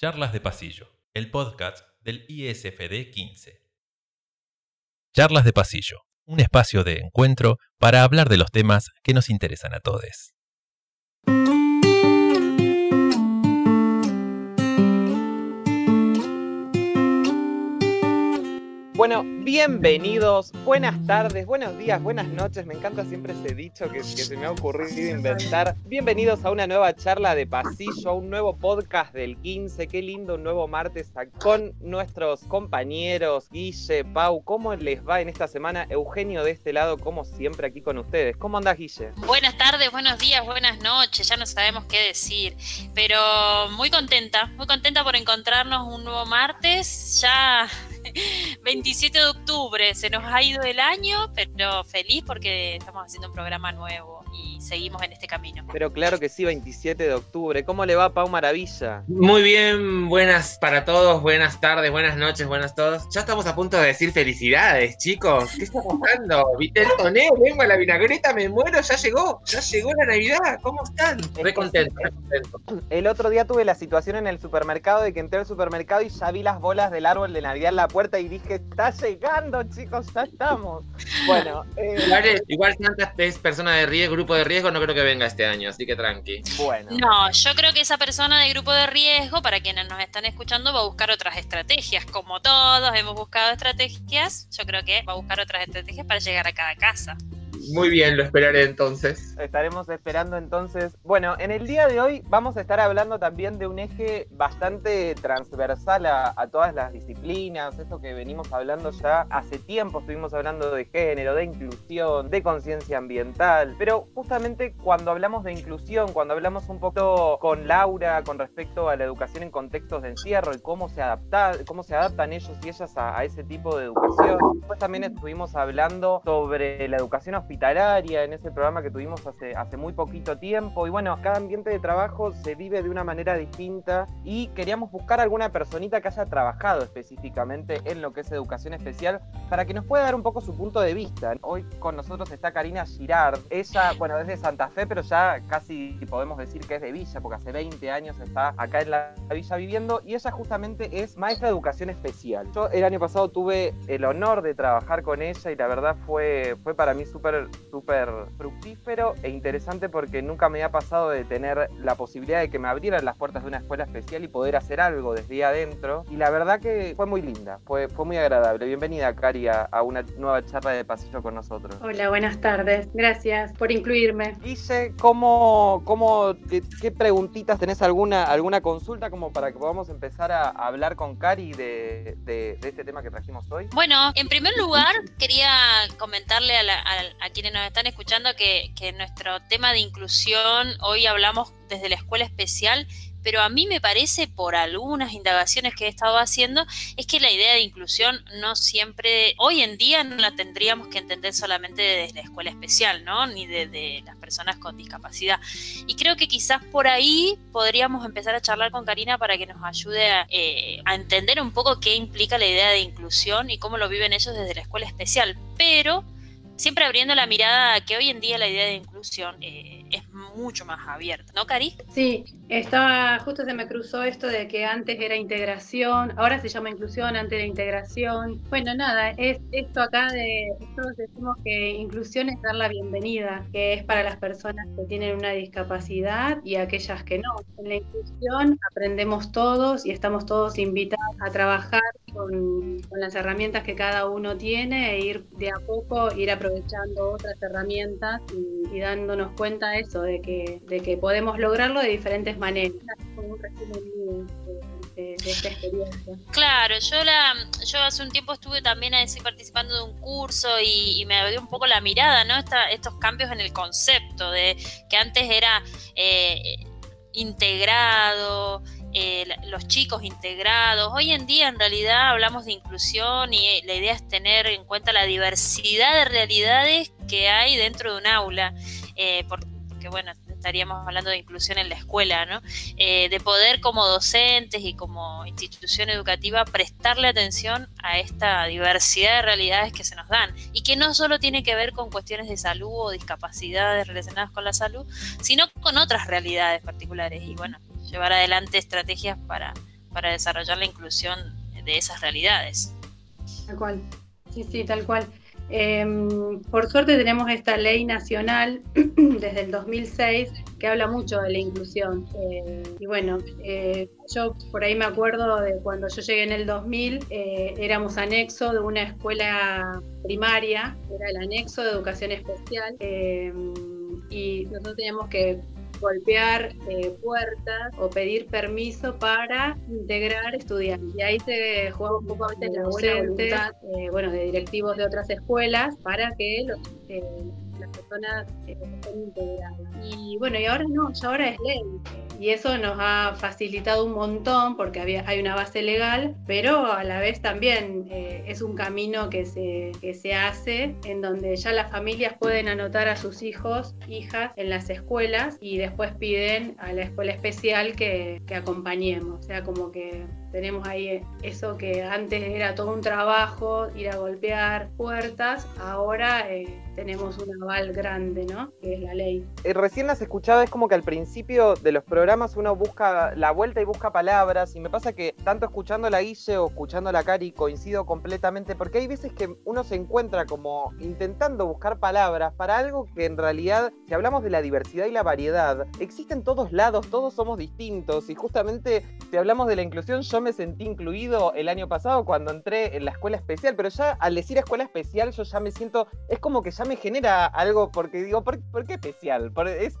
Charlas de Pasillo, el podcast del ISFD 15. Charlas de Pasillo, un espacio de encuentro para hablar de los temas que nos interesan a todos. Bueno, bienvenidos, buenas tardes, buenos días, buenas noches. Me encanta siempre ese dicho que, se me ha ocurrido inventar. Bienvenidos a una nueva charla de pasillo, a un nuevo podcast del 15. Qué lindo un nuevo martes con nuestros compañeros Guille, Pau. ¿Cómo les va en esta semana? Eugenio de este lado, como siempre, aquí con ustedes. ¿Cómo andas, Guille? Buenas tardes, buenos días, buenas noches. Ya no sabemos qué decir, pero muy contenta, muy contenta por encontrarnos un nuevo martes. Ya 27 de octubre, se nos ha ido el año, pero feliz porque estamos haciendo un programa nuevo y seguimos en este camino. Pero claro que sí, 27 de octubre. ¿Cómo le va Pau Maravilla? Muy bien, buenas para todos, buenas tardes, buenas noches, buenas todos. Ya estamos a punto de decir felicidades, chicos. ¿Qué está pasando? ¿Viste el toneo? Vengo a la vinagreta, me muero, ya llegó, ya llegó la Navidad. ¿Cómo están? Re contento, re contento. El otro día tuve la situación en el supermercado de que entré al supermercado y ya vi las bolas del árbol de Navidad en la puerta y dije, está llegando, chicos, ya estamos. Bueno, eh... igual, igual Santa es persona de riesgo, grupo de riesgo, no creo que venga este año, así que tranqui. Bueno. No, yo creo que esa persona de grupo de riesgo, para quienes nos están escuchando, va a buscar otras estrategias. Como todos hemos buscado estrategias, yo creo que va a buscar otras estrategias para llegar a cada casa. Muy bien, lo esperaré entonces. Estaremos esperando entonces. Bueno, en el día de hoy vamos a estar hablando también de un eje bastante transversal a, todas las disciplinas, esto que venimos hablando ya hace tiempo, estuvimos hablando de género, de inclusión, de conciencia ambiental, pero justamente cuando hablamos de inclusión, cuando hablamos un poco con Laura con respecto a la educación en contextos de encierro y cómo se, adapta, cómo se adaptan ellos y ellas a, ese tipo de educación, después también estuvimos hablando sobre la educación hospitalaria en ese programa que tuvimos hace, hace muy poquito tiempo. Y bueno, cada ambiente de trabajo se vive de una manera distinta y queríamos buscar alguna personita que haya trabajado específicamente en lo que es educación especial para que nos pueda dar un poco su punto de vista. Hoy con nosotros está Karina Girard. Ella, bueno, es de Santa Fe, pero ya casi podemos decir que es de Villa, porque hace 20 años está acá en la Villa viviendo y ella justamente es maestra de educación especial. Yo el año pasado tuve el honor de trabajar con ella y la verdad fue, fue para mí súper súper fructífero e interesante porque nunca me había pasado de tener la posibilidad de que me abrieran las puertas de una escuela especial y poder hacer algo desde adentro. Y la verdad que fue muy linda, fue, fue muy agradable. Bienvenida, Cari, a, una nueva charla de pasillo con nosotros. Hola, buenas tardes. Gracias por incluirme. Guille, ¿cómo, cómo, qué, preguntitas tenés alguna, alguna consulta como para que podamos empezar a, hablar con Cari de, de, este tema que trajimos hoy? Bueno, en primer lugar, quería comentarle a, a quienes nos están escuchando que, nuestro tema de inclusión, hoy hablamos desde la escuela especial, pero a mí me parece, por algunas indagaciones que he estado haciendo, es que la idea de inclusión no siempre, hoy en día no la tendríamos que entender solamente desde la escuela especial, ¿no? Ni desde las personas con discapacidad. Y creo que quizás por ahí podríamos empezar a charlar con Karina para que nos ayude a, eh, a entender un poco qué implica la idea de inclusión y cómo lo viven ellos desde la escuela especial. Pero siempre abriendo la mirada que hoy en día la idea de inclusión eh, es mucho más abierta, ¿no, Cari? Sí, estaba, justo se me cruzó esto de que antes era integración, ahora se llama inclusión, antes era integración. Bueno, nada, es esto acá de, nosotros decimos que inclusión es dar la bienvenida, que es para las personas que tienen una discapacidad y aquellas que no. En la inclusión aprendemos todos y estamos todos invitados a trabajar con, las herramientas que cada uno tiene e ir de a poco, ir aprovechando otras herramientas y, dándonos cuenta de eso, de que, de que podemos lograrlo de diferentes Como un resumen de, esta experiencia. Claro, yo la, yo hace un tiempo estuve también así participando de un curso y, me dio un poco la mirada, ¿no? estos cambios en el concepto de que antes era eh, integrado, eh, los chicos integrados. Hoy en día en realidad hablamos de inclusión y eh, la idea es tener en cuenta la diversidad de realidades que hay dentro de un aula, eh, porque bueno, estaríamos hablando de inclusión en la escuela, ¿no? de poder como docentes y como institución educativa prestarle atención a esta diversidad de realidades que se nos dan y que no solo tiene que ver con cuestiones de salud o discapacidades relacionadas con la salud, sino con otras realidades particulares y bueno, llevar adelante estrategias para, para desarrollar la inclusión de esas realidades. Tal cual, sí, sí, tal cual. Em, por suerte tenemos esta ley nacional desde el 2006 que habla mucho de la inclusión. Eh, y bueno, eh, yo por ahí me acuerdo de cuando yo llegué en el 2000, eh, éramos anexo de una escuela primaria, era el anexo de educación especial, em, y nosotros teníamos que golpear eh, puertas o pedir permiso para integrar estudiantes. Y ahí se juega un poco a veces la buena voluntad eh, bueno, de directivos de otras escuelas para que los, eh, integradas. Y bueno, y ahora no, ya ahora es ley y eso nos ha facilitado un montón porque había, hay una base legal, pero a la vez también eh, es un camino que se, que se hace en donde ya las familias pueden anotar a sus hijos, hijas en las escuelas y después piden a la escuela especial que, que acompañemos. O sea, como que tenemos ahí eso que antes era todo un trabajo, ir a golpear puertas, ahora eh, tenemos un aval grande, ¿no? Que es la ley. Eh, recién las escuchaba, es como que al principio de los programas uno busca la vuelta y busca palabras, y me pasa que tanto escuchando la Guille o escuchando la Cari coincido completamente, porque hay veces que uno se encuentra como intentando buscar palabras para algo que en realidad, si hablamos de la diversidad y la variedad, existe en todos lados, todos somos distintos, y justamente si hablamos de la inclusión, yo me sentí incluido el año pasado cuando entré en la escuela especial, pero ya al decir escuela especial yo ya me siento, es como que ya me genera algo, porque digo, ¿por, qué especial?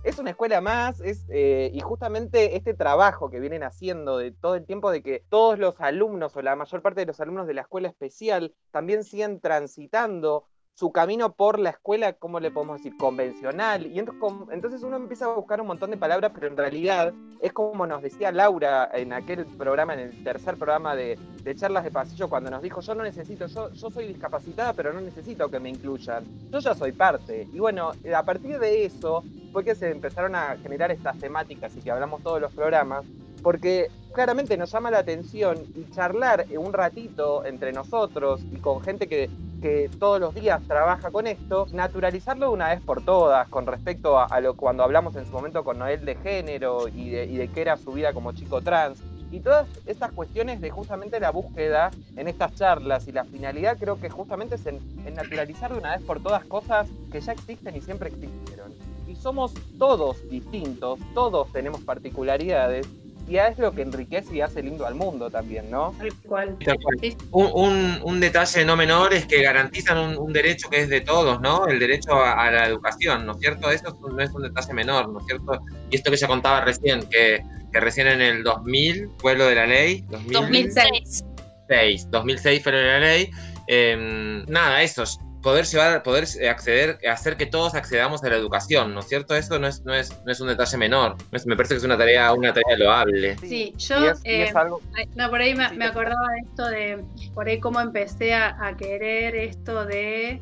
es, una escuela más, es, eh, y justamente este trabajo que vienen haciendo de todo el tiempo de que todos los alumnos o la mayor parte de los alumnos de la escuela especial también siguen transitando su camino por la escuela, ¿cómo le podemos decir? Convencional. Y entonces uno empieza a buscar un montón de palabras, pero en realidad es como nos decía Laura en aquel programa, en el tercer programa de, charlas de pasillo, cuando nos dijo, yo no necesito, yo, yo soy discapacitada, pero no necesito que me incluyan. Yo ya soy parte. Y bueno, a partir de eso fue que se empezaron a generar estas temáticas y que hablamos todos los programas, porque claramente nos llama la atención y charlar un ratito entre nosotros y con gente que que todos los días trabaja con esto, naturalizarlo de una vez por todas con respecto a, lo cuando hablamos en su momento con Noel de género y de, qué era su vida como chico trans. Y todas estas cuestiones de justamente la búsqueda en estas charlas y la finalidad creo que justamente es en, en naturalizar de una vez por todas cosas que ya existen y siempre existieron. Y somos todos distintos, todos tenemos particularidades y es lo que enriquece y hace lindo al mundo también, ¿no? Tal cual. Un, detalle no menor es que garantizan un, derecho que es de todos, ¿no? El derecho a, la educación, ¿no es cierto? Eso no es un detalle menor, ¿no es cierto? Y esto que ya contaba recién, que, recién en el 2000 fue lo de la ley. 2006. 2006 fue lo de la ley. Em, nada, eso, poder llevar, poder eh, acceder, hacer que todos accedamos a la educación, ¿no es cierto? Eso no es, no es, no es un detalle menor. Me parece que es una tarea, una tarea loable. Sí, yo eh, no, por ahí me, acordaba de esto de por ahí cómo empecé a, querer esto de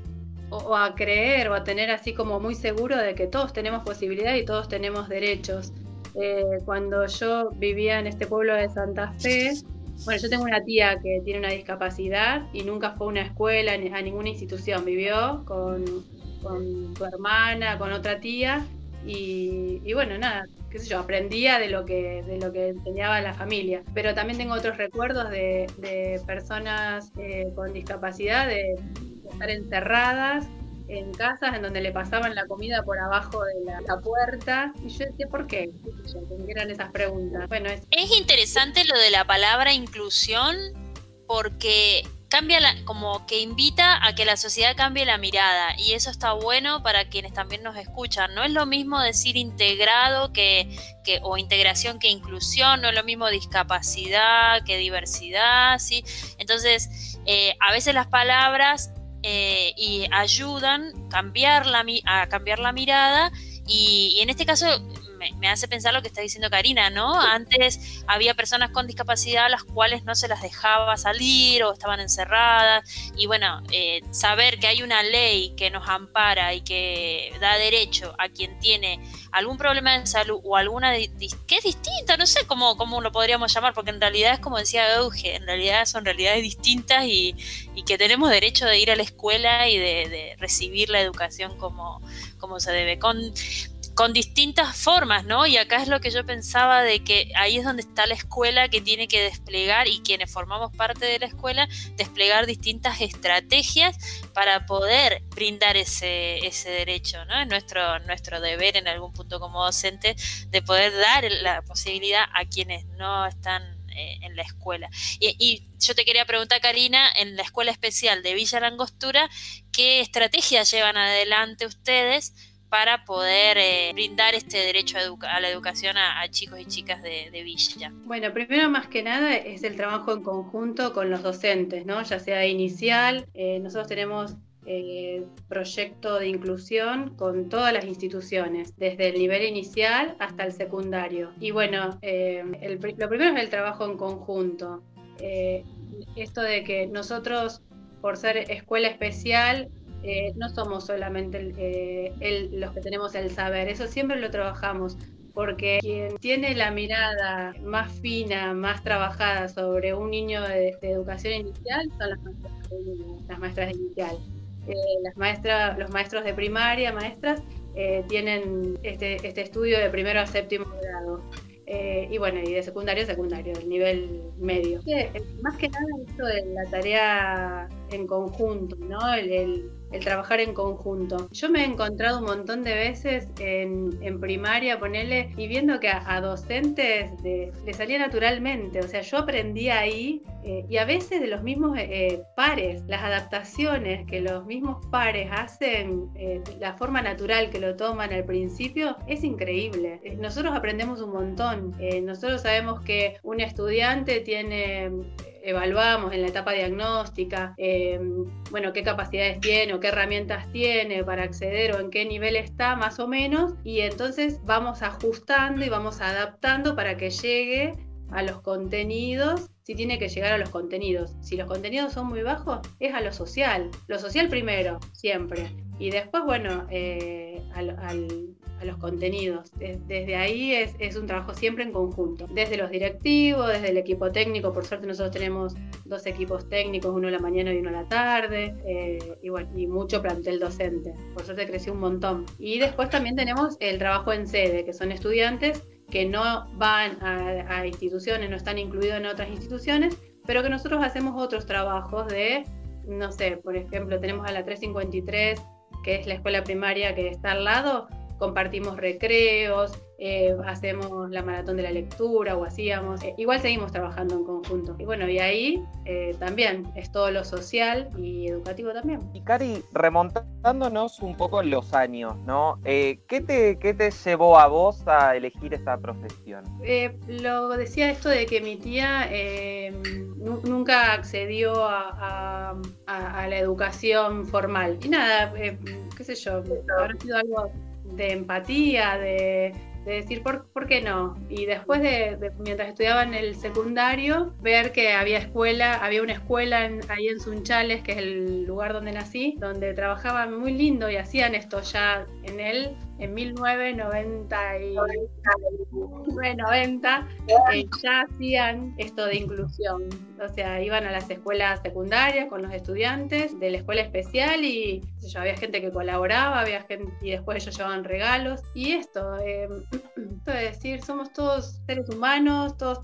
o, a creer o a tener así como muy seguro de que todos tenemos posibilidad y todos tenemos derechos. Eh, cuando yo vivía en este pueblo de Santa Fe, bueno, yo tengo una tía que tiene una discapacidad y nunca fue a una escuela, a ninguna institución. Vivió con, con tu hermana, con otra tía y, bueno, nada, qué sé yo, aprendía de lo que, de lo que enseñaba la familia. Pero también tengo otros recuerdos de, de personas eh, con discapacidad, de estar encerradas en casas en donde le pasaban la comida por abajo de la, puerta. Y yo decía, ¿por qué? eran esas preguntas. Bueno, es... interesante lo de la palabra inclusión porque cambia la, como que invita a que la sociedad cambie la mirada y eso está bueno para quienes también nos escuchan. No es lo mismo decir integrado que, que o integración que inclusión, no es lo mismo discapacidad que diversidad, ¿sí? Entonces, eh, a veces las palabras eh, y ayudan cambiar la, a cambiar la mirada y, en este caso me, hace pensar lo que está diciendo Karina, ¿no? Antes había personas con discapacidad a las cuales no se las dejaba salir o estaban encerradas y bueno, eh, saber que hay una ley que nos ampara y que da derecho a quien tiene algún problema de salud o alguna que es distinta, no sé cómo, cómo lo podríamos llamar, porque en realidad es como decía Euge, en realidad son realidades distintas y, que tenemos derecho de ir a la escuela y de, recibir la educación como, como se debe. Con, con distintas formas, ¿no? Y acá es lo que yo pensaba de que ahí es donde está la escuela que tiene que desplegar y quienes formamos parte de la escuela, desplegar distintas estrategias para poder brindar ese, ese derecho, ¿no? Es nuestro, nuestro deber en algún punto como docente de poder dar la posibilidad a quienes no están eh, en la escuela. Y, y, yo te quería preguntar, Karina, en la escuela especial de Villa Langostura, ¿qué estrategias llevan adelante ustedes? Para poder eh, brindar este derecho a, la educación a, chicos y chicas de, Villa? Bueno, primero más que nada es el trabajo en conjunto con los docentes, ¿no? ya sea inicial, eh, nosotros tenemos eh, proyecto de inclusión con todas las instituciones, desde el nivel inicial hasta el secundario. Y bueno, lo primero es el trabajo en conjunto. esto de que nosotros, por ser escuela especial, eh, no somos solamente eh, los que tenemos el saber, eso siempre lo trabajamos, porque quien tiene la mirada más fina, más trabajada sobre un niño de, educación inicial son las maestras, las maestras de inicial. Eh, las maestras, los maestros de primaria, maestras, tienen este, este, estudio de primero a séptimo grado. y bueno, y de secundario a secundario, el nivel medio. más que nada esto de la tarea en conjunto, ¿no? el, el trabajar en conjunto. Yo me he encontrado un montón de veces en, en primaria, ponerle, y viendo que a, docentes le salía naturalmente, o sea, yo aprendí ahí eh, y a veces de los mismos eh, pares, las adaptaciones que los mismos pares hacen, eh, la forma natural que lo toman al principio, es increíble. Nosotros aprendemos un montón. nosotros sabemos que un estudiante tiene evaluamos en la etapa diagnóstica, eh, bueno, qué capacidades tiene o qué herramientas tiene para acceder o en qué nivel está más o menos, y entonces vamos ajustando y vamos adaptando para que llegue a los contenidos, si tiene que llegar a los contenidos. Si los contenidos son muy bajos, es a lo social. Lo social primero, siempre. Y después, bueno, eh, al, a los contenidos. Desde ahí es, un trabajo siempre en conjunto. Desde los directivos, desde el equipo técnico, por suerte nosotros tenemos dos equipos técnicos, uno a la mañana y uno a la tarde, eh, y, bueno, y mucho plantel docente. Por suerte creció un montón. Y después también tenemos el trabajo en sede, que son estudiantes que no van a, instituciones, no están incluidos en otras instituciones, pero que nosotros hacemos otros trabajos de, no sé, por ejemplo, tenemos a la 353, que es la escuela primaria que está al lado, compartimos recreos, eh, hacemos la maratón de la lectura o hacíamos, eh, igual seguimos trabajando en conjunto. Y bueno, y ahí eh, también es todo lo social y educativo también. Y Cari, remontándonos un poco los años, ¿no? ¿qué, te, ¿Qué te llevó a vos a elegir esta profesión? lo decía esto de que mi tía nunca accedió a, a, la educación formal. Y nada, qué sé yo, habrá sido algo de empatía, de, decir, ¿por, ¿por, qué no? Y después de, mientras estudiaba en el secundario, ver que había escuela, había una escuela ahí en Sunchales, que es el lugar donde nací, donde trabajaban muy lindo y hacían esto ya en él en 1990 y 90 eh, ya hacían esto de inclusión. O sea, iban a las escuelas secundarias con los estudiantes de la escuela especial y había gente que colaboraba, había gente y después ellos llevaban regalos. Y esto, eh, esto de decir, somos todos seres humanos, todos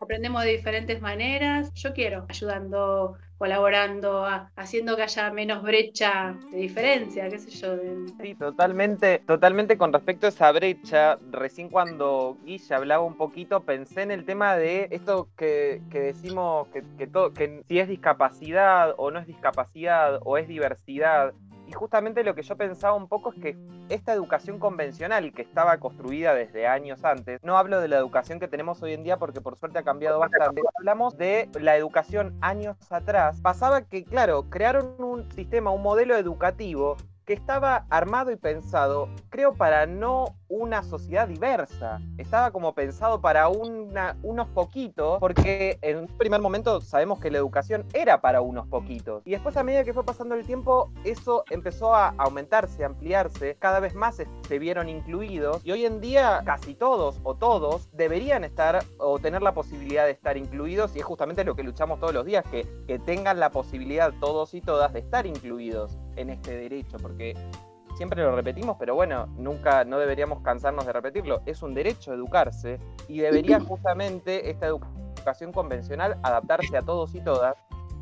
aprendemos de diferentes maneras. Yo quiero ayudando colaborando, haciendo que haya menos brecha de diferencia, qué sé yo. Sí, totalmente, totalmente con respecto a esa brecha, recién cuando Guilla hablaba un poquito, pensé en el tema de esto que, decimos que, que, todo, que si es discapacidad o no es discapacidad o es diversidad, justamente lo que yo pensaba un poco es que esta educación convencional que estaba construida desde años antes, no hablo de la educación que tenemos hoy en día porque por suerte ha cambiado bastante, hablamos de la educación años atrás, pasaba que, claro, crearon un sistema, un modelo educativo que estaba armado y pensado, creo, para no una sociedad diversa. Estaba como pensado para una, unos poquitos, porque en un primer momento sabemos que la educación era para unos poquitos. Y después a medida que fue pasando el tiempo, eso empezó a aumentarse, a ampliarse, cada vez más se vieron incluidos y hoy en día casi todos o todos deberían estar o tener la posibilidad de estar incluidos y es justamente lo que luchamos todos los días, que, que tengan la posibilidad todos y todas de estar incluidos en este derecho, porque siempre lo repetimos, pero bueno, nunca, no deberíamos cansarnos de repetirlo. Es un derecho educarse y debería justamente esta educación convencional adaptarse a todos y todas.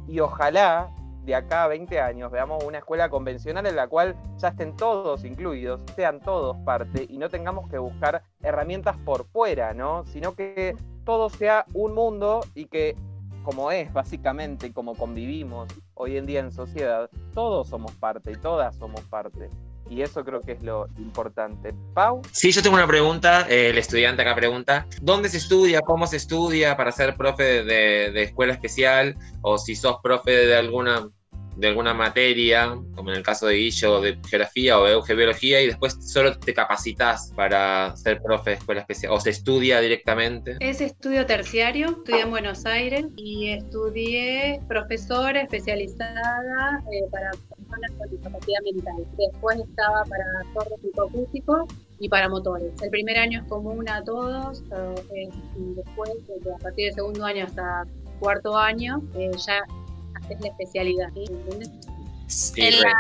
Y ojalá de acá a 20 años veamos una escuela convencional en la cual ya estén todos incluidos, sean todos parte y no tengamos que buscar herramientas por fuera, ¿no? Sino que todo sea un mundo y que como es básicamente, como convivimos hoy en día en sociedad, todos somos parte y todas somos parte. Y eso creo que es lo importante. Pau. Sí, yo tengo una pregunta. el estudiante acá pregunta: ¿dónde se estudia? ¿Cómo se estudia para ser profe de, de escuela especial? O si sos profe de alguna de alguna materia, como en el caso de Guillo, de geografía o de biología, y después solo te capacitas para ser profe de escuela especial, o se estudia directamente. Es estudio terciario, estudié en Buenos Aires y estudié profesora especializada eh, para personas con discapacidad mental. Después estaba para sordos acústicos y para motores. El primer año es común a todos, eh, y después, a partir del segundo año hasta cuarto año, eh, ya es la especialidad. en, la,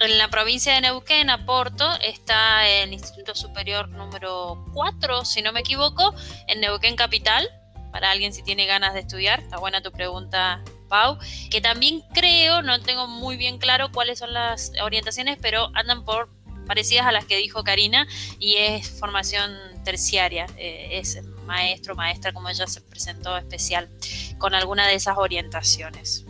en, la, provincia de Neuquén, a Porto, está el Instituto Superior número 4, si no me equivoco, en Neuquén Capital, para alguien si tiene ganas de estudiar. Está buena tu pregunta, Pau. Que también creo, no tengo muy bien claro cuáles son las orientaciones, pero andan por parecidas a las que dijo Karina y es formación terciaria, eh, es maestro, maestra, como ella se presentó especial, con alguna de esas orientaciones.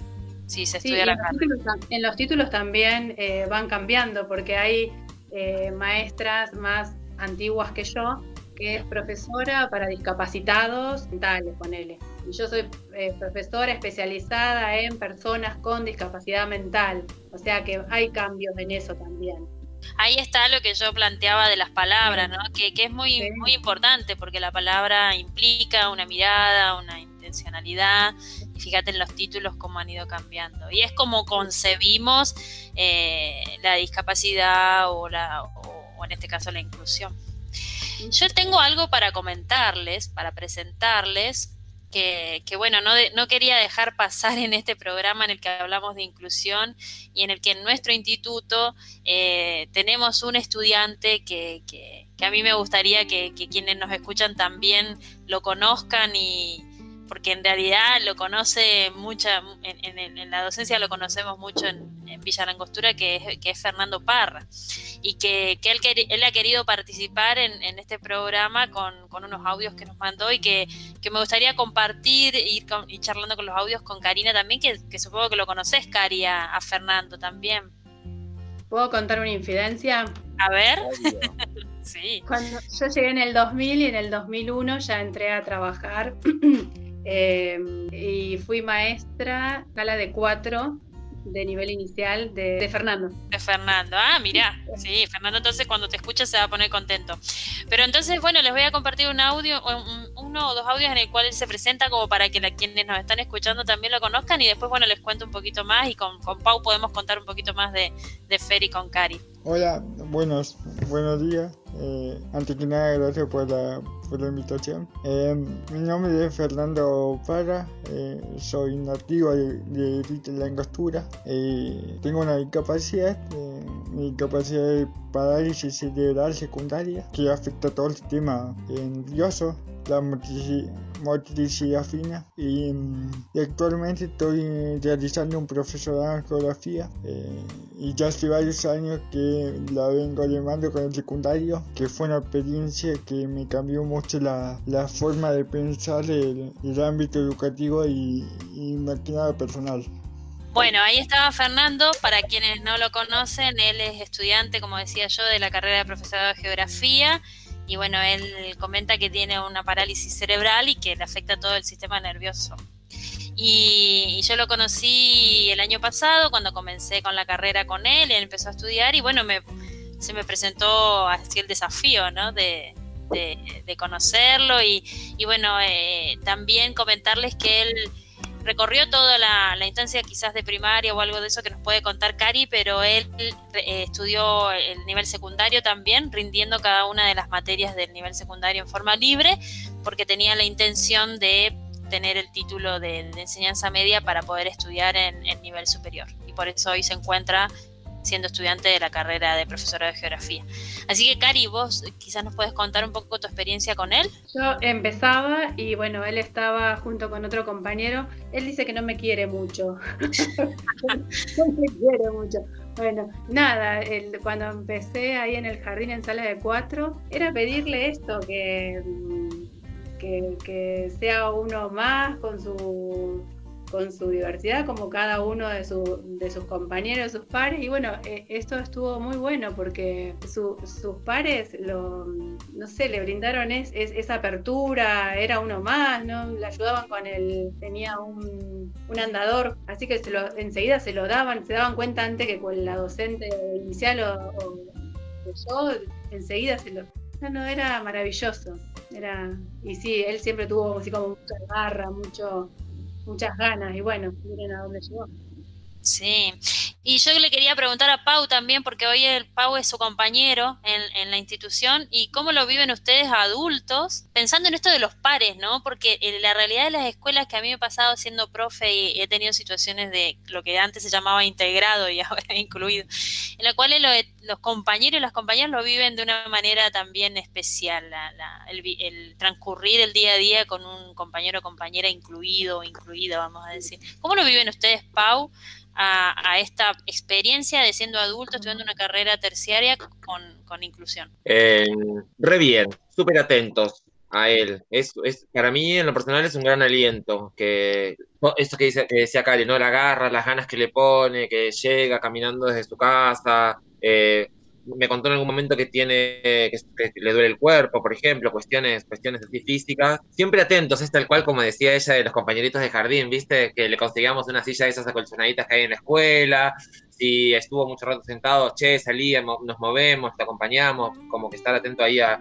Sí, se estudia en, los títulos, en los títulos también eh, van cambiando, porque hay eh, maestras más antiguas que yo, que es profesora para discapacitados mentales, ponele. Y yo soy eh, profesora especializada en personas con discapacidad mental. O sea que hay cambios en eso también. Ahí está lo que yo planteaba de las palabras, ¿no? Que, que es muy, muy importante porque la palabra implica una mirada, una intencionalidad. Y fíjate en los títulos cómo han ido cambiando. Y es como concebimos eh, la discapacidad o, la, o en este caso la inclusión. Yo tengo algo para comentarles, para presentarles, que, bueno, no, no, quería dejar pasar en este programa en el que hablamos de inclusión y en el que en nuestro instituto eh, tenemos un estudiante que, que, a mí me gustaría que, quienes nos escuchan también lo conozcan y, porque en realidad lo conoce mucha, en, la docencia lo conocemos mucho en, Villa Langostura, que es, que es Fernando Parra, y que, él, él, ha querido participar en, este programa con, unos audios que nos mandó y que, me gustaría compartir ir y charlando con los audios con Karina también, que, supongo que lo conoces, Cari, a, Fernando también. ¿Puedo contar una infidencia? A ver. sí. Cuando yo llegué en el 2000 y en el 2001 ya entré a trabajar Em, y fui maestra, gala de cuatro de nivel inicial de, Fernando. De Fernando, ah, mira, sí, Fernando entonces cuando te escucha se va a poner contento. Pero entonces, bueno, les voy a compartir un audio, uno o dos audios en el cual él se presenta como para que la, quienes nos están escuchando también lo conozcan y después, bueno, les cuento un poquito más y con, con Pau podemos contar un poquito más de, de Fer y con Cari. Hola, buenos, buenos días. Eh, antes que nada, gracias por la, por la invitación. Eh, mi nombre es Fernando Parra, eh, soy nativo de, de la Angostura. tengo una discapacidad, mi discapacidad de parálisis cerebral secundaria, que afecta todo el sistema nervioso, la motricidad fina. Y, actualmente estoy realizando un profesorado en geografía eh, y ya hace varios años que la vengo llevando con el secundario que fue una experiencia que me cambió mucho la, la forma de pensar el, el ámbito educativo y, y más que nada personal. Bueno, ahí estaba Fernando, para quienes no lo conocen, él es estudiante, como decía yo, de la carrera de profesorado de geografía y bueno, él comenta que tiene una parálisis cerebral y que le afecta todo el sistema nervioso. Y, yo lo conocí el año pasado cuando comencé con la carrera con él, él empezó a estudiar y bueno, se me presentó así el desafío, ¿no? De, conocerlo y, bueno, eh, también comentarles que él recorrió toda la, instancia quizás de primaria o algo de eso que nos puede contar Cari, pero él eh, estudió el nivel secundario también, rindiendo cada una de las materias del nivel secundario en forma libre, porque tenía la intención de tener el título de, enseñanza media para poder estudiar en, nivel superior. Y por eso hoy se encuentra siendo estudiante de la carrera de profesora de geografía. Así que Cari, vos quizás nos puedes contar un poco tu experiencia con él. Yo empezaba y bueno, él estaba junto con otro compañero. Él dice que no me quiere mucho. no me quiere mucho. Bueno, nada, cuando empecé ahí en el jardín en sala de cuatro, era pedirle esto, que, que, que sea uno más con su con su diversidad, como cada uno de, de sus compañeros, sus pares. Y bueno, eh, esto estuvo muy bueno porque sus pares, lo, no sé, le brindaron es, esa apertura, era uno más, ¿no? Le ayudaban con el, tenía un, andador, así que se lo, enseguida se lo daban, se daban cuenta antes que con la docente inicial o, yo, enseguida se lo... No, no, era maravilloso. Era, y sí, él siempre tuvo así como mucha garra, mucho, muchas ganas y bueno, miren a dónde llegó. Sí, y yo le quería preguntar a Pau también, porque hoy el Pau es su compañero en, la institución, y cómo lo viven ustedes adultos, pensando en esto de los pares, ¿no? Porque la realidad de las escuelas que a mí me ha pasado siendo profe y he tenido situaciones de lo que antes se llamaba integrado y ahora incluido, en la cual los compañeros y las compañeras lo viven de una manera también especial, el, transcurrir el día a día con un compañero o compañera incluido o incluida, vamos a decir. ¿Cómo lo viven ustedes, Pau? a, esta experiencia de siendo adulto, estudiando una carrera terciaria con, inclusión? Eh, re bien, súper atentos a él. Es, es, para mí, en lo personal, es un gran aliento. Que, esto que, dice, que decía Cali, ¿no? La garra, las ganas que le pone, que llega caminando desde su casa. Eh, me contó en algún momento que tiene, que, le duele el cuerpo, por ejemplo, cuestiones, cuestiones así. Siempre atentos, es tal cual como decía ella de los compañeritos de jardín, ¿viste? Que le conseguíamos una silla de esas acolchonaditas que hay en la escuela, si estuvo mucho rato sentado, che, salíamos, nos movemos, te acompañamos, como que estar atento ahí a,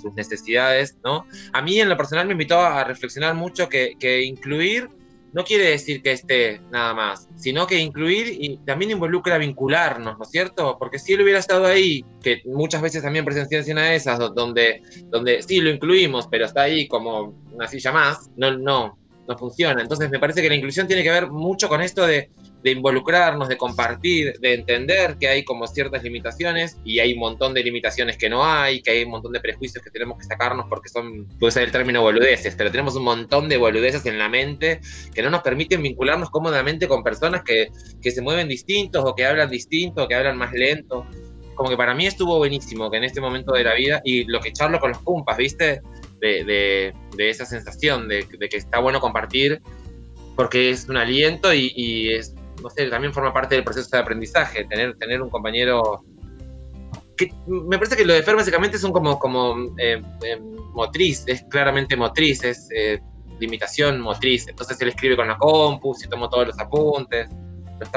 sus necesidades, ¿no? A mí en lo personal me invitó a reflexionar mucho que, que incluir no quiere decir que esté nada más, sino que incluir y también involucra vincularnos, ¿no es cierto? Porque si él hubiera estado ahí, que muchas veces también presencié una de esas, donde, donde sí lo incluimos, pero está ahí como una silla más, no, no, no funciona. Entonces me parece que la inclusión tiene que ver mucho con esto de de involucrarnos, de compartir, de entender que hay como ciertas limitaciones y hay un montón de limitaciones que no hay, que hay un montón de prejuicios que tenemos que sacarnos porque son, puede ser el término boludeces, pero tenemos un montón de boludeces en la mente que no nos permiten vincularnos cómodamente con personas que, que se mueven distintos o que hablan distinto o que hablan más lento. Como que para mí estuvo buenísimo que en este momento de la vida y lo que charlo con los cumpas, ¿viste? De, de, esa sensación de, que está bueno compartir porque es un aliento y, es no sé, también forma parte del proceso de aprendizaje, tener, un compañero que me parece que lo de Fer básicamente son como, eh, eh, motriz, es claramente motriz, es eh, limitación motriz. Entonces él escribe con la compu, y tomó todos los apuntes.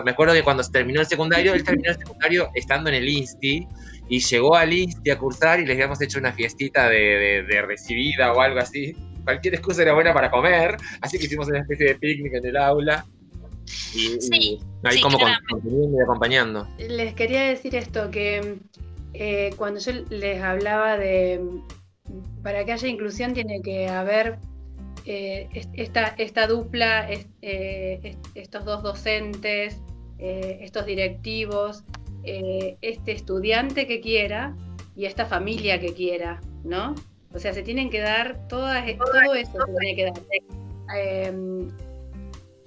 Me acuerdo que cuando se terminó el secundario, él terminó el secundario estando en el INSTI y llegó al INSTI a cursar y les habíamos hecho una fiestita de, de recibida o algo así. Cualquier excusa era buena para comer, así que hicimos una especie de picnic en el aula y, ahí como y acompañando. Les quería decir esto, que eh, cuando yo les hablaba de, para que haya inclusión tiene que haber eh, esta, esta dupla, eh, estos dos docentes, estos directivos, este estudiante que quiera y esta familia que quiera, ¿no? O sea, se tienen que dar todas, todo eso se tiene que dar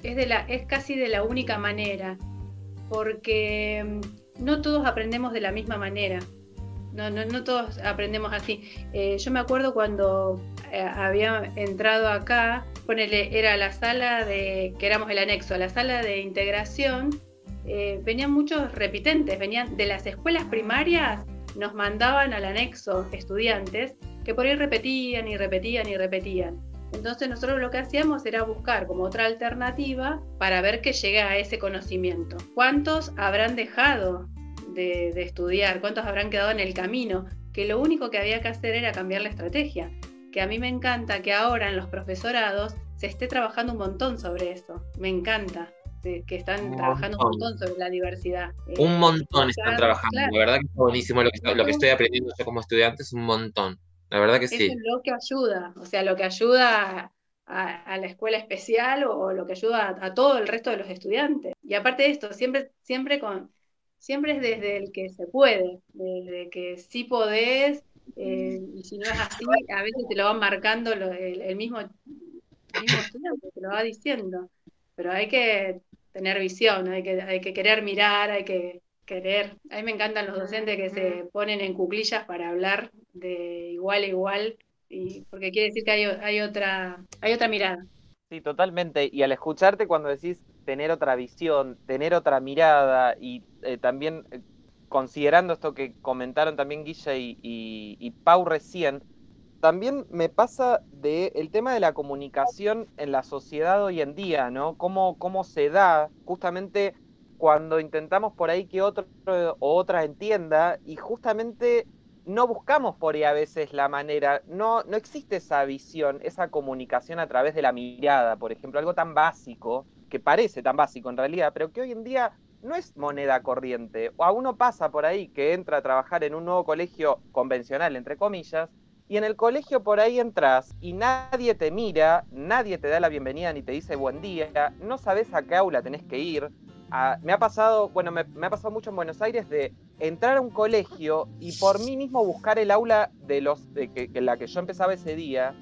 es, de la, es casi de la única manera, porque mm, no todos aprendemos de la misma manera. No, no, no todos aprendemos así. Eh, yo me acuerdo cuando eh, había entrado acá, ponele, era la sala de, que éramos el anexo, la sala de integración, eh, venían muchos repitentes, venían de las escuelas primarias, nos mandaban al anexo estudiantes que por ahí repetían y repetían y repetían. Entonces nosotros lo que hacíamos era buscar como otra alternativa para ver que llegue a ese conocimiento. ¿Cuántos habrán dejado de, estudiar? ¿Cuántos habrán quedado en el camino? Que lo único que había que hacer era cambiar la estrategia. Que a mí me encanta que ahora en los profesorados se esté trabajando un montón sobre eso. Me encanta que están trabajando un montón sobre la diversidad. Un montón están trabajando. La verdad que es buenísimo lo que, lo que estoy aprendiendo yo como estudiante, es un montón. La verdad que sí. Es lo que ayuda, o sea, lo que ayuda a, la escuela especial o, lo que ayuda a, todo el resto de los estudiantes. Y aparte de esto, siempre, siempre con, siempre es desde el que se puede, desde que sí podés, eh, y si no es así, a veces te lo van marcando el, mismo, estudiante, te lo va diciendo, pero hay que tener visión, hay que, hay que querer mirar, hay que querer. A mí me encantan los docentes que se ponen en cuclillas para hablar de igual a igual, y, porque quiere decir que hay, hay, otra, hay otra mirada. Sí, totalmente. Y al escucharte cuando decís tener otra visión, tener otra mirada y eh, también eh, considerando esto que comentaron también Guilla y, Pau recién, también me pasa de el tema de la comunicación en la sociedad hoy en día, ¿no? Cómo, cómo se da justamente cuando intentamos por ahí que otro o otra entienda y justamente no buscamos por ahí a veces la manera, no, no existe esa visión, esa comunicación a través de la mirada, por ejemplo, algo tan básico, que parece tan básico en realidad, pero que hoy en día no es moneda corriente. O a uno pasa por ahí que entra a trabajar en un nuevo colegio convencional, entre comillas, y en el colegio por ahí entras y nadie te mira, nadie te da la bienvenida ni te dice buen día, no sabes a qué aula tenés que ir. Ah, me ha pasado, bueno, me, ha pasado mucho en Buenos Aires de entrar a un colegio y por mí mismo buscar el aula de los de que, la que yo empezaba ese día,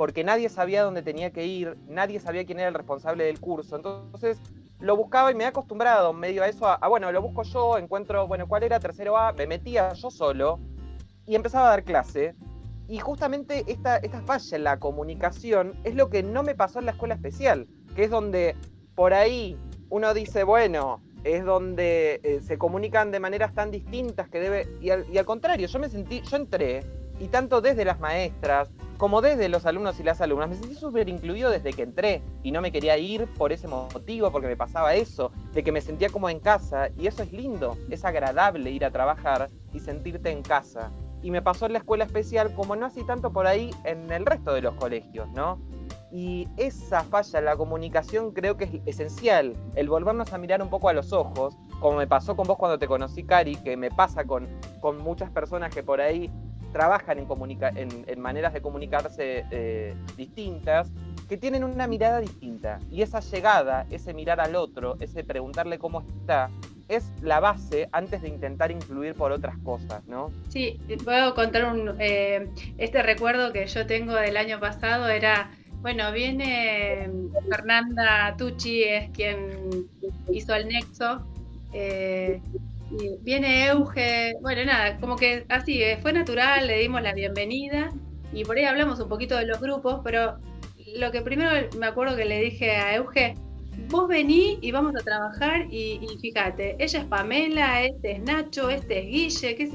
porque nadie sabía dónde tenía que ir, nadie sabía quién era el responsable del curso. Entonces lo buscaba y me he acostumbrado medio a eso, a, bueno, lo busco yo, encuentro, bueno, cuál era tercero A, me metía yo solo y empezaba a dar clase. Y justamente esta, esta falla en la comunicación es lo que no me pasó en la escuela especial, que es donde por ahí uno dice, bueno, es donde eh, se comunican de maneras tan distintas que debe... Y al, y al contrario, yo me sentí, yo entré, y tanto desde las maestras, como desde los alumnos y las alumnas, me sentí súper incluido desde que entré y no me quería ir por ese motivo, porque me pasaba eso, de que me sentía como en casa y eso es lindo, es agradable ir a trabajar y sentirte en casa. Y me pasó en la escuela especial como no así tanto por ahí en el resto de los colegios, ¿no? Y esa falla en la comunicación creo que es esencial, el volvernos a mirar un poco a los ojos, como me pasó con vos cuando te conocí, Cari, que me pasa con, con muchas personas que por ahí trabajan en, en, maneras de comunicarse eh, distintas, que tienen una mirada distinta. Y esa llegada, ese mirar al otro, ese preguntarle cómo está, es la base antes de intentar incluir por otras cosas, ¿no? Sí, puedo contar un, eh, este recuerdo que yo tengo del año pasado, era, bueno, viene Fernanda Tucci, es quien hizo el nexo, eh, viene Euge, bueno, nada, como que así, eh, fue natural, le dimos la bienvenida y por ahí hablamos un poquito de los grupos, pero lo que primero me acuerdo que le dije a Euge, vos vení y vamos a trabajar y, fíjate, ella es Pamela, este es Nacho, este es Guille,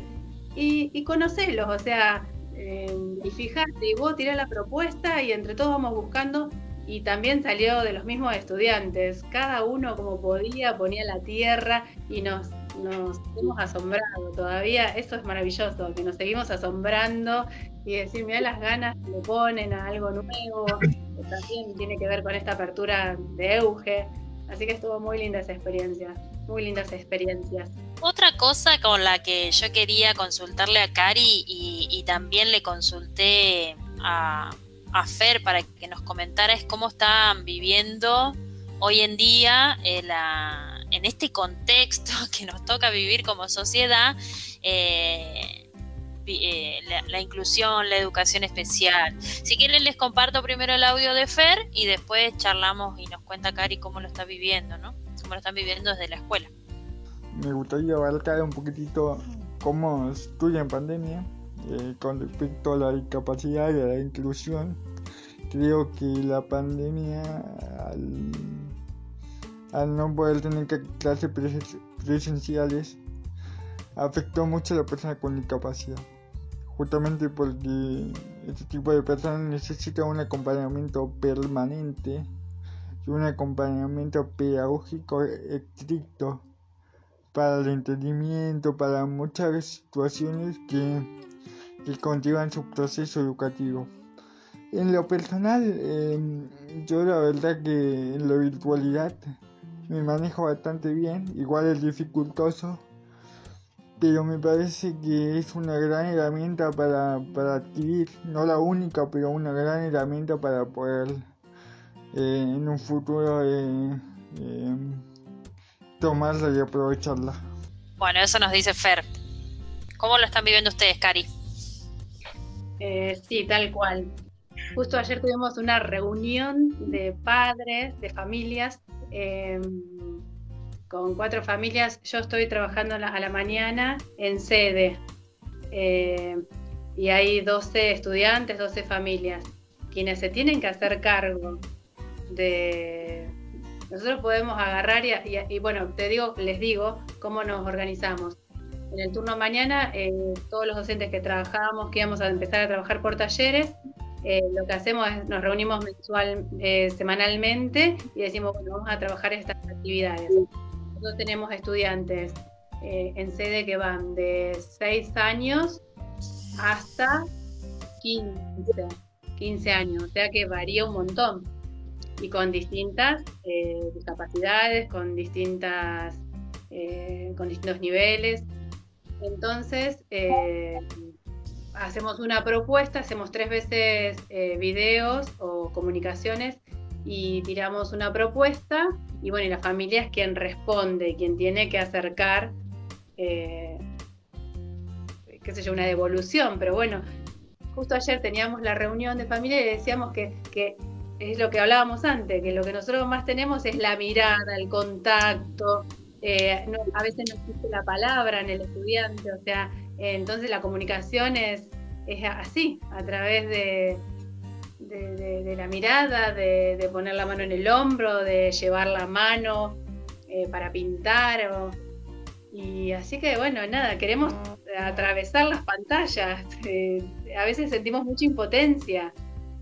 y, y conocelos, o sea, eh, y fíjate, y vos tirás la propuesta y entre todos vamos buscando y también salió de los mismos estudiantes. Cada uno como podía ponía la tierra y nos, nos hemos asombrado todavía. Eso es maravilloso, que nos seguimos asombrando y decir, mira las ganas que le ponen a algo nuevo, que también tiene que ver con esta apertura de Euge. Así que estuvo muy linda esa experiencia, muy lindas experiencias. Otra cosa con la que yo quería consultarle a Cari y también le consulté a, Fer para que nos comentara es cómo están viviendo hoy en día eh, en este contexto que nos toca vivir como sociedad. Eh, eh, la, inclusión, la educación especial. Si quieren les comparto primero el audio de Fer y después charlamos y nos cuenta Cari cómo lo está viviendo, ¿no? Cómo lo están viviendo desde la escuela. Me gustaría abarcar un poquitito cómo estudia en pandemia eh, con respecto a la discapacidad y a la inclusión, creo que la pandemia, no poder tener clases presenciales, afectó mucho a la persona con discapacidad. Justamente porque este tipo de personas necesita un acompañamiento permanente y un acompañamiento pedagógico estricto para el entendimiento, para muchas situaciones que que su proceso educativo. En lo personal, em, yo la verdad que en la virtualidad me manejo bastante bien, igual es dificultoso, pero me parece que es una gran herramienta para, para adquirir, no la única, pero una gran herramienta para poder eh, en un futuro eh, em, tomarla y aprovecharla. Bueno, eso nos dice Fer. ¿Cómo lo están viviendo ustedes, Cari? Eh, sí, tal cual. Justo ayer tuvimos una reunión de padres, de familias, em, con cuatro familias. Yo estoy trabajando a la, mañana en sede em, y hay 12 estudiantes, 12 familias, quienes se tienen que hacer cargo de... Nosotros podemos agarrar y bueno, te digo, les digo cómo nos organizamos en el turno mañana, eh, todos los docentes que trabajábamos, que íbamos a empezar a trabajar por talleres, eh, lo que hacemos es nos reunimos mensual, eh, semanalmente y decimos, bueno, vamos a trabajar estas actividades. Nosotros tenemos estudiantes en sede que van de 6 años hasta 15, 15 años, o sea que varía un montón y con distintas discapacidades, con distintas con distintos niveles. Entonces, eh, hacemos una propuesta, hacemos tres veces eh, videos o comunicaciones y tiramos una propuesta y bueno, y la familia es quien responde, quien tiene que acercar, eh, qué sé yo, una devolución, pero bueno, justo ayer teníamos la reunión de familia y decíamos que, que es lo que hablábamos antes, que lo que nosotros más tenemos es la mirada, el contacto, eh, a veces no existe la palabra en el estudiante, o sea, entonces la comunicación es, así, a través de, de, la mirada, de, poner la mano en el hombro, de llevar la mano eh, para pintar. y así que bueno, nada, queremos atravesar las pantallas. Eh, a veces sentimos mucha impotencia.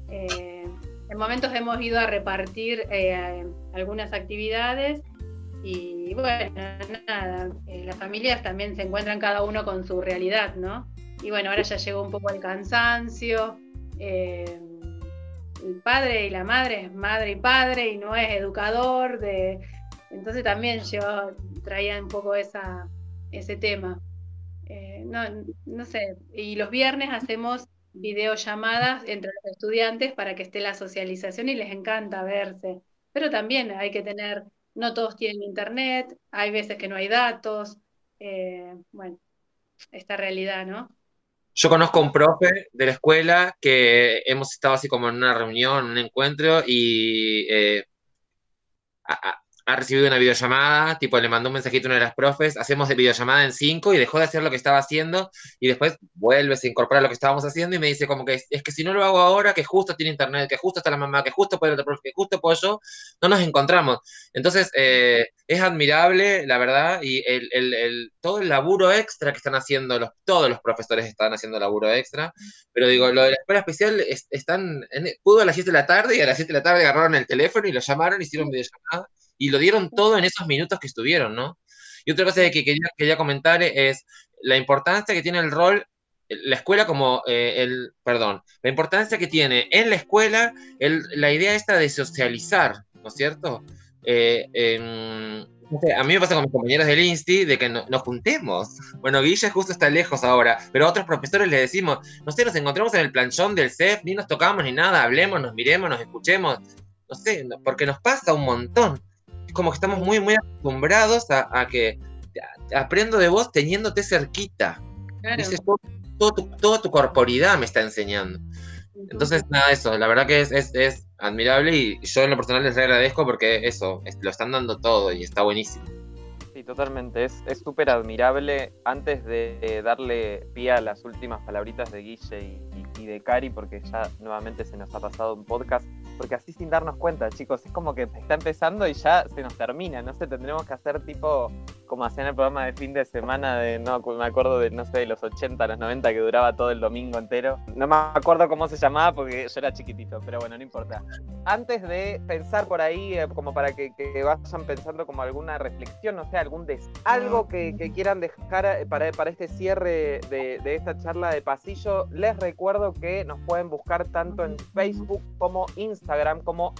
en momentos hemos ido a repartir algunas actividades y bueno, nada, eh, las familias también se encuentran cada uno con su realidad, ¿no? Y bueno, ahora ya llegó un poco el cansancio. Eh, el padre y la madre es madre y padre y no es educador. De... Entonces también yo traía un poco esa, ese tema. Eh, no, no sé, y los viernes hacemos videollamadas entre los estudiantes para que esté la socialización y les encanta verse. Pero también hay que tener no todos tienen internet, hay veces que no hay datos, eh, bueno, esta realidad, ¿no? Yo conozco un profe de la escuela que hemos estado así como en una reunión, un encuentro, y eh, ha recibido una videollamada, tipo le mandó un mensajito a una de las profes, hacemos de videollamada en cinco y dejó de hacer lo que estaba haciendo y después vuelve, se incorpora a lo que estábamos haciendo y me dice como que es, que si no lo hago ahora, que justo tiene internet, que justo está la mamá, que justo puede el otro profe, que justo puedo yo, no nos encontramos. Entonces, eh, es admirable, la verdad, y el, el, todo el laburo extra que están haciendo, los, todos los profesores están haciendo laburo extra, pero digo, lo de la escuela especial, están, pudo a las 7 de la tarde y a las 7 de la tarde agarraron el teléfono y lo llamaron, hicieron videollamada y lo dieron todo en esos minutos que estuvieron, ¿no? Y otra cosa que quería, quería comentar es la importancia que tiene el rol, la escuela como eh, el, perdón, la importancia que tiene en la escuela la idea esta de socializar, ¿no es cierto? Eh, a mí me pasa con mis compañeros del INSTI de que nos juntemos. Bueno, Guilla justo está lejos ahora, pero a otros profesores les decimos, no sé, nos encontramos en el planchón del CEF, ni nos tocamos ni nada, hablemos, nos miremos, nos escuchemos, no sé, porque nos pasa un montón como que estamos muy, muy acostumbrados a, que aprendo de vos teniéndote cerquita. Claro. todo, tu, toda tu corporidad me está enseñando. Entonces, nada, eso, la verdad que es, es, admirable y yo en lo personal les agradezco porque eso, lo están dando todo y está buenísimo. Sí, totalmente, es súper admirable. Antes de darle pie a las últimas palabritas de Guille y, y de Cari, porque ya nuevamente se nos ha pasado un podcast, porque así sin darnos cuenta, chicos, es como que está empezando y ya se nos termina, no sé, tendremos que hacer tipo como hacían el programa de fin de semana de, no me acuerdo de, no sé, de los 80, los 90 que duraba todo el domingo entero. No me acuerdo cómo se llamaba porque yo era chiquitito, pero bueno, no importa. Antes de pensar por ahí, eh, como para que, vayan pensando como alguna reflexión, no sé, algún des algo que, quieran dejar eh, para, este cierre de, esta charla de pasillo, les recuerdo que nos pueden buscar tanto en Facebook como Instagram como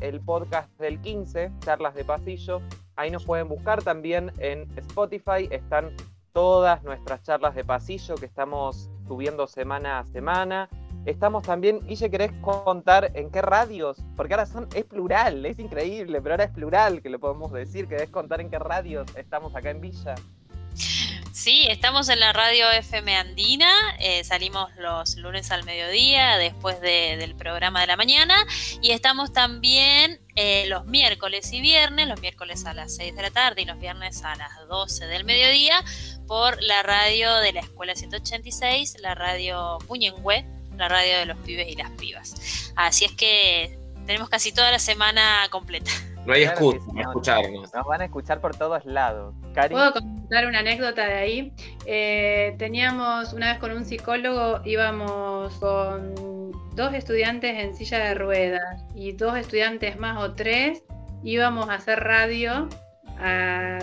el podcast del 15, charlas de pasillo. Ahí nos pueden buscar también en Spotify. Están todas nuestras charlas de pasillo que estamos subiendo semana a semana. Estamos también, Guille, ¿querés contar en qué radios? Porque ahora son, es plural, es increíble, pero ahora es plural que lo podemos decir. ¿Querés contar en qué radios estamos acá en Villa? Sí, estamos en la radio FM Andina, eh, salimos los lunes al mediodía después del programa de la mañana y estamos también eh, los miércoles y viernes, los miércoles a las 6 de la tarde y los viernes a las 12 del mediodía por la radio de la Escuela 186, la radio Puñengüe, la radio de los pibes y las pibas. Así es que tenemos casi toda la semana completa. No hay excusa escucharnos. Nos van a escuchar por todos lados. ¿Puedo contar una anécdota de ahí? Eh, teníamos una vez con un psicólogo, íbamos con dos estudiantes en silla de ruedas y dos estudiantes más o tres, íbamos a hacer radio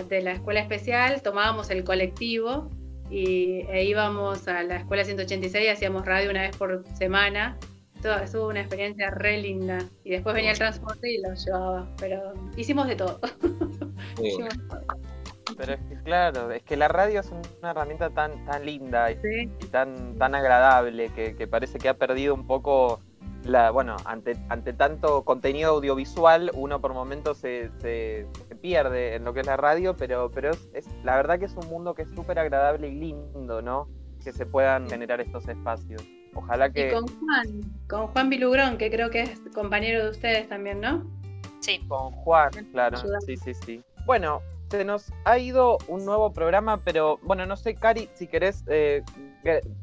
de la escuela especial, tomábamos el colectivo y, e íbamos a la escuela 186 y hacíamos radio una vez por semana todo, estuvo una experiencia re linda. Y después venía el transporte y lo llevaba. Pero hicimos de todo. Pero es que claro, es que la radio es una herramienta tan, tan linda y, tan, tan agradable que, que, parece que ha perdido un poco la, bueno, ante, ante tanto contenido audiovisual, uno por momentos se, se, pierde en lo que es la radio, pero, pero es, es la verdad que es un mundo que es súper agradable y lindo, ¿no? Que se puedan generar estos espacios. Ojalá que. Y con Juan, con Juan Bilugrón, que creo que es compañero de ustedes también, ¿no? Sí. Con Juan, claro. Sí, sí, sí. Bueno, se nos ha ido un nuevo programa, pero bueno, no sé, Cari, si querés, eh,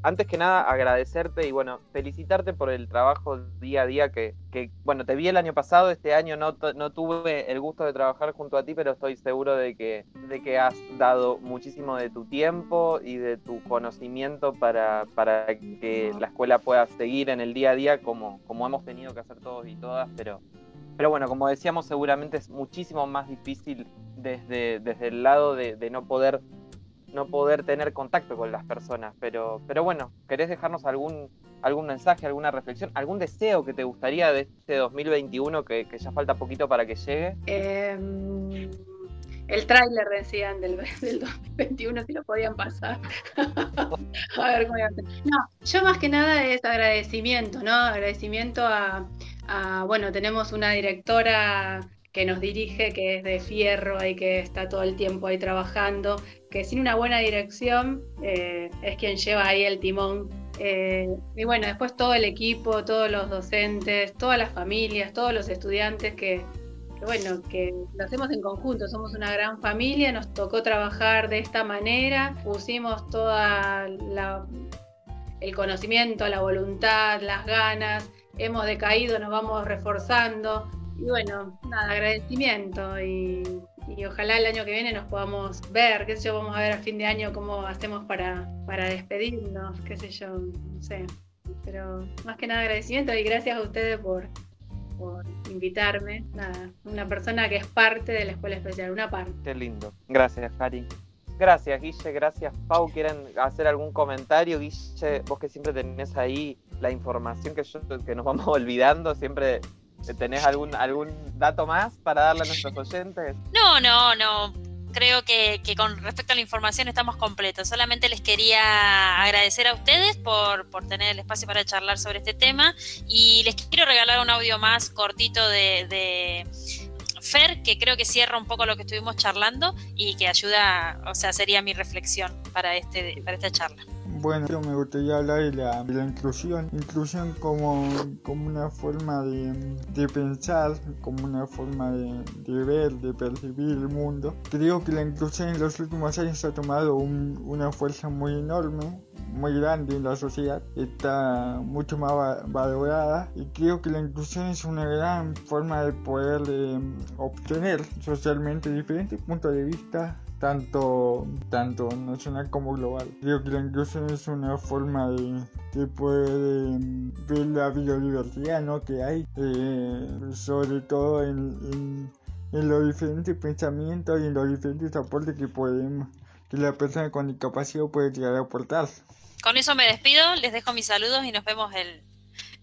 antes que nada agradecerte y bueno, felicitarte por el trabajo día a día que, bueno, te vi el año pasado, este año no, no, tuve el gusto de trabajar junto a ti, pero estoy seguro de que, de que has dado muchísimo de tu tiempo y de tu conocimiento para, para que la escuela pueda seguir en el día a día como, como hemos tenido que hacer todos y todas, pero pero bueno, como decíamos, seguramente es muchísimo más difícil desde, desde el lado de, no poder no poder tener contacto con las personas. Pero, pero bueno, ¿querés dejarnos algún, algún mensaje, alguna reflexión, algún deseo que te gustaría de este 2021 que, ya falta poquito para que llegue? Em, el tráiler decían del, del, 2021 si lo podían pasar. a ver cómo No, yo más que nada es agradecimiento, ¿no? Agradecimiento a, bueno, tenemos una directora que nos dirige, que es de fierro y que está todo el tiempo ahí trabajando, que sin una buena dirección eh, es quien lleva ahí el timón. Eh, y bueno, después todo el equipo, todos los docentes, todas las familias, todos los estudiantes que, bueno, que lo hacemos en conjunto, somos una gran familia, nos tocó trabajar de esta manera, pusimos toda el conocimiento, la voluntad, las ganas, hemos decaído, nos vamos reforzando. Y bueno, nada, agradecimiento y, ojalá el año que viene nos podamos ver, qué sé yo, vamos a ver a fin de año cómo hacemos para, para despedirnos, qué sé yo, no sé. Pero más que nada agradecimiento y gracias a ustedes por, por invitarme. Nada, una persona que es parte de la escuela especial, una parte. Qué lindo. Gracias, Cari. Gracias, Guille. Gracias, Pau. ¿Quieren hacer algún comentario? Guille, vos que siempre tenés ahí la información que, yo, que nos vamos olvidando, siempre tenés algún, algún dato más para darle a nuestros oyentes. No, no, no. Creo que, con respecto a la información estamos completos. Solamente les quería agradecer a ustedes por, por tener el espacio para charlar sobre este tema y les quiero regalar un audio más cortito de Fer, que creo que cierra un poco lo que estuvimos charlando y que ayuda, o sea, sería mi reflexión para, este, para esta charla. Bueno, yo me gustaría hablar de la, inclusión. Inclusión como, como una forma de, pensar, como una forma de, ver, de percibir el mundo. Creo que la inclusión en los últimos años ha tomado una fuerza muy enorme muy grande en la sociedad, está mucho más valorada y creo que la inclusión es una gran forma de poder eh, obtener socialmente diferentes puntos de vista tanto, tanto nacional como global. Creo que la inclusión es una forma de, poder eh, ver la biodiversidad ¿no? que hay, eh, sobre todo en, en, los diferentes pensamientos y en los diferentes aportes que podemos que la persona con discapacidad puede llegar a aportar. Con eso me despido, les dejo mis saludos y nos vemos el,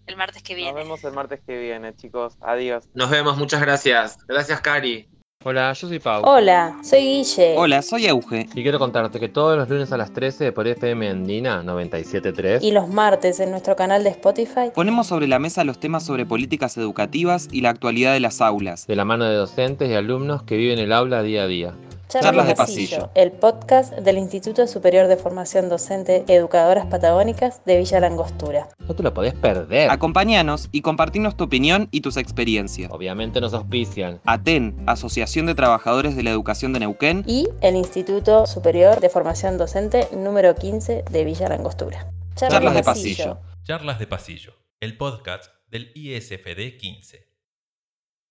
el martes que viene. Nos vemos el martes que viene, chicos. Adiós. Nos vemos, muchas gracias. Gracias, Cari. Hola, yo soy Pau. Hola, soy Guille. Hola, soy Euge. Y quiero contarte que todos los lunes a las 13 por FM Andina 97.3 y los martes en nuestro canal de Spotify ponemos sobre la mesa los temas sobre políticas educativas y la actualidad de las aulas. De la mano de docentes y alumnos que viven el aula día a día. Charlas de pasillo. el podcast del Instituto Superior de Formación Docente Educadoras Patagónicas de Villa Langostura. No te lo podés perder. Acompáñanos y compartinos tu opinión y tus experiencias. Obviamente nos auspician. ATEN, Asociación de Trabajadores de la Educación de Neuquén. Y el Instituto Superior de Formación Docente número 15 de Villa Langostura. Charlas de pasillo. Charlas de pasillo, el podcast del ISFD 15.